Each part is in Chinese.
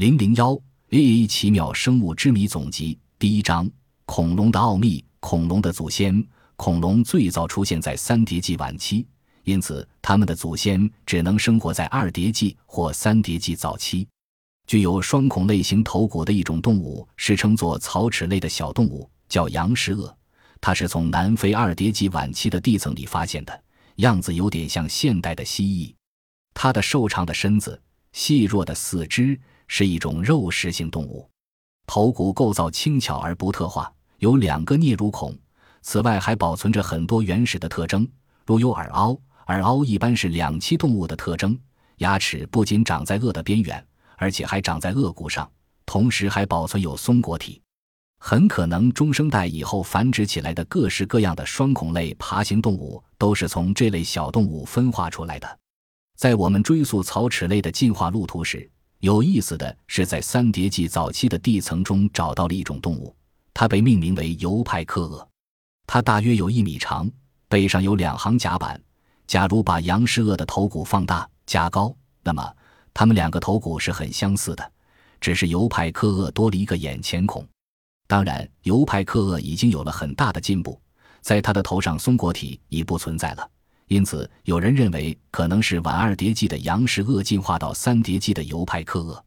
零零幺 A 奇妙生物之谜总集第一章：恐龙的奥秘。恐龙的祖先，恐龙最早出现在三叠纪晚期，因此它们的祖先只能生活在二叠纪或三叠纪早期。具有双孔类型头骨的一种动物是称作草齿类的小动物，叫杨氏鳄。它是从南非二叠纪晚期的地层里发现的，样子有点像现代的蜥蜴。它的瘦长的身子、细弱的四肢。是一种肉食性动物，头骨构造轻巧而不特化，有两个颞乳孔。此外，还保存着很多原始的特征，如有耳凹，耳凹一般是两栖动物的特征。牙齿不仅长在颚的边缘，而且还长在颚骨上，同时还保存有松果体。很可能中生代以后繁殖起来的各式各样的双孔类爬行动物，都是从这类小动物分化出来的。在我们追溯草齿类的进化路途时，有意思的是，在三叠纪早期的地层中找到了一种动物，它被命名为尤派克鳄。它大约有一米长，背上有两行甲板。假如把杨氏鳄的头骨放大加高，那么它们两个头骨是很相似的，只是尤派克鳄多了一个眼前孔。当然，尤派克鳄已经有了很大的进步，在它的头上松果体已不存在了。因此，有人认为可能是晚二叠纪的杨氏鳄进化到三叠纪的尤派克鳄。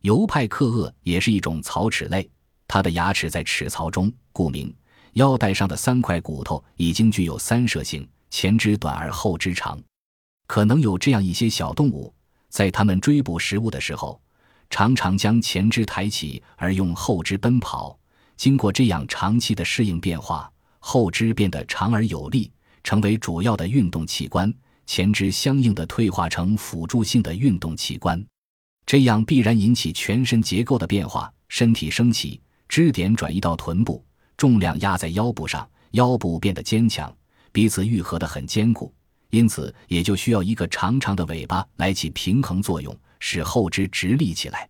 尤派克鳄也是一种草齿类，它的牙齿在齿槽中，故名。腰带上的三块骨头已经具有三摄性，前肢短而后肢长。可能有这样一些小动物，在它们追捕食物的时候，常常将前肢抬起而用后肢奔跑。经过这样长期的适应变化，后肢变得长而有力。成为主要的运动器官，前肢相应的退化成辅助性的运动器官，这样必然引起全身结构的变化，身体升起，支点转移到臀部，重量压在腰部上，腰部变得坚强，彼此愈合的很坚固，因此也就需要一个长长的尾巴来起平衡作用，使后肢直立起来，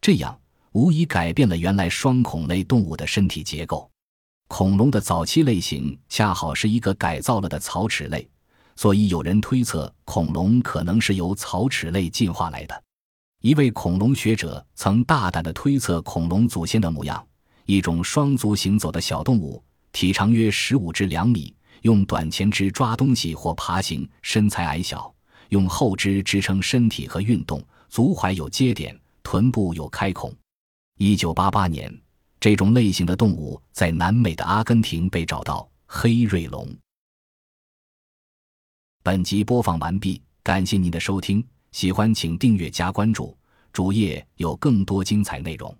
这样无疑改变了原来双孔类动物的身体结构。恐龙的早期类型恰好是一个改造了的草齿类，所以有人推测恐龙可能是由草齿类进化来的。一位恐龙学者曾大胆地推测恐龙祖先的模样：一种双足行走的小动物，体长约十五至两米，用短前肢抓东西或爬行，身材矮小，用后肢支撑身体和运动，足踝有接点，臀部有开孔。一九八八年。这种类型的动物在南美的阿根廷被找到。黑瑞龙。本集播放完毕，感谢您的收听，喜欢请订阅加关注，主页有更多精彩内容。